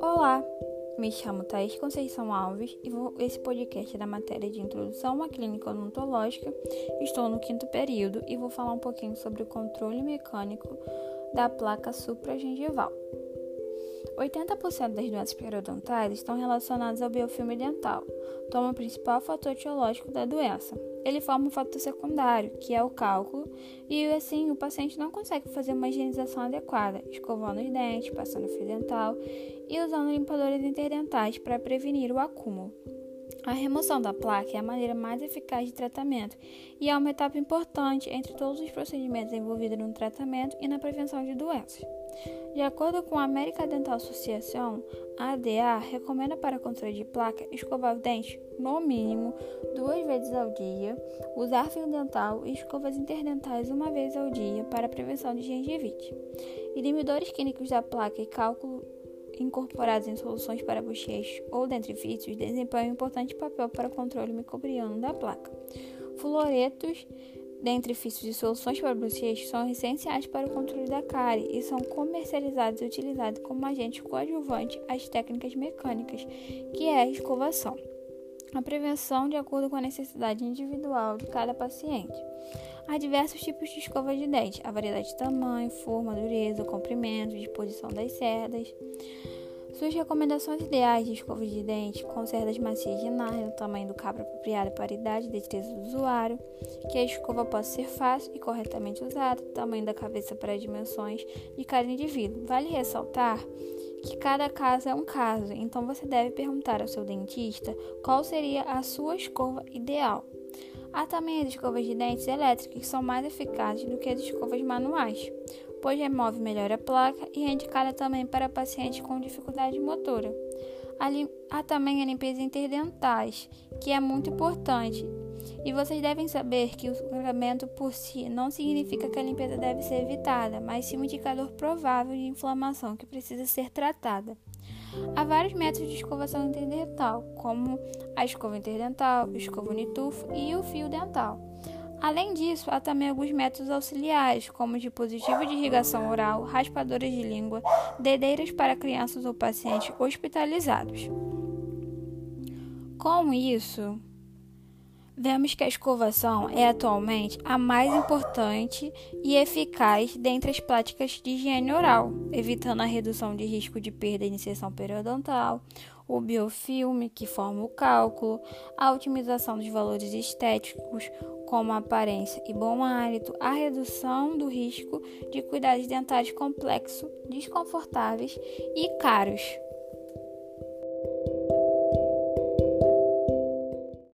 Olá, me chamo Thaís Conceição Alves e vou esse podcast é da matéria de Introdução à Clínica Odontológica. Estou no quinto período e vou falar um pouquinho sobre o controle mecânico da placa supragengival. 80% das doenças periodontais estão relacionadas ao biofilme dental, toma o principal fator etiológico da doença. Ele forma um fator secundário, que é o cálculo, e assim o paciente não consegue fazer uma higienização adequada, escovando os dentes, passando fio dental e usando limpadores interdentais para prevenir o acúmulo. A remoção da placa é a maneira mais eficaz de tratamento e é uma etapa importante entre todos os procedimentos envolvidos no tratamento e na prevenção de doenças. De acordo com a American Dental Association, a ADA recomenda para controle de placa escovar os dentes no mínimo duas vezes ao dia, usar fio dental e escovas interdentais uma vez ao dia para prevenção de gengivite. Inibidores químicos da placa e cálculo incorporados em soluções para bochechos ou dentrifícios desempenham um importante papel para o controle microbiano da placa. Fluoretos dentrifícios e soluções para bochechos são essenciais para o controle da cárie e são comercializados e utilizados como agente coadjuvante às técnicas mecânicas, que é a escovação. A prevenção de acordo com a necessidade individual de cada paciente. Há diversos tipos de escova de dente, a variedade de tamanho, forma, dureza, comprimento, disposição das cerdas. Suas recomendações ideais de escova de dente com cerdas macias de nylon, tamanho do cabo apropriado para a idade e destreza do usuário, que a escova possa ser fácil e corretamente usada, tamanho da cabeça para as dimensões de cada indivíduo. Vale ressaltar que cada caso é um caso, então você deve perguntar ao seu dentista qual seria a sua escova ideal. Há também as escovas de dentes elétricas que são mais eficazes do que as escovas manuais, pois remove melhor a placa e é indicada também para pacientes com dificuldade motora. Há também a limpeza interdentais, que é muito importante. E vocês devem saber que o sangramento por si não significa que a limpeza deve ser evitada, mas sim um indicador provável de inflamação que precisa ser tratada. Há vários métodos de escovação interdental, como a escova interdental, escova unitufo e o fio dental. Além disso, há também alguns métodos auxiliares, como dispositivo de irrigação oral, raspadoras de língua, dedeiras para crianças ou pacientes hospitalizados. Com isso, Vemos que a escovação é atualmente a mais importante e eficaz dentre as práticas de higiene oral, evitando a redução de risco de perda e inserção periodontal, o biofilme, que forma o cálculo, a otimização dos valores estéticos, como aparência e bom hálito, a redução do risco de cuidados dentários complexos, desconfortáveis e caros.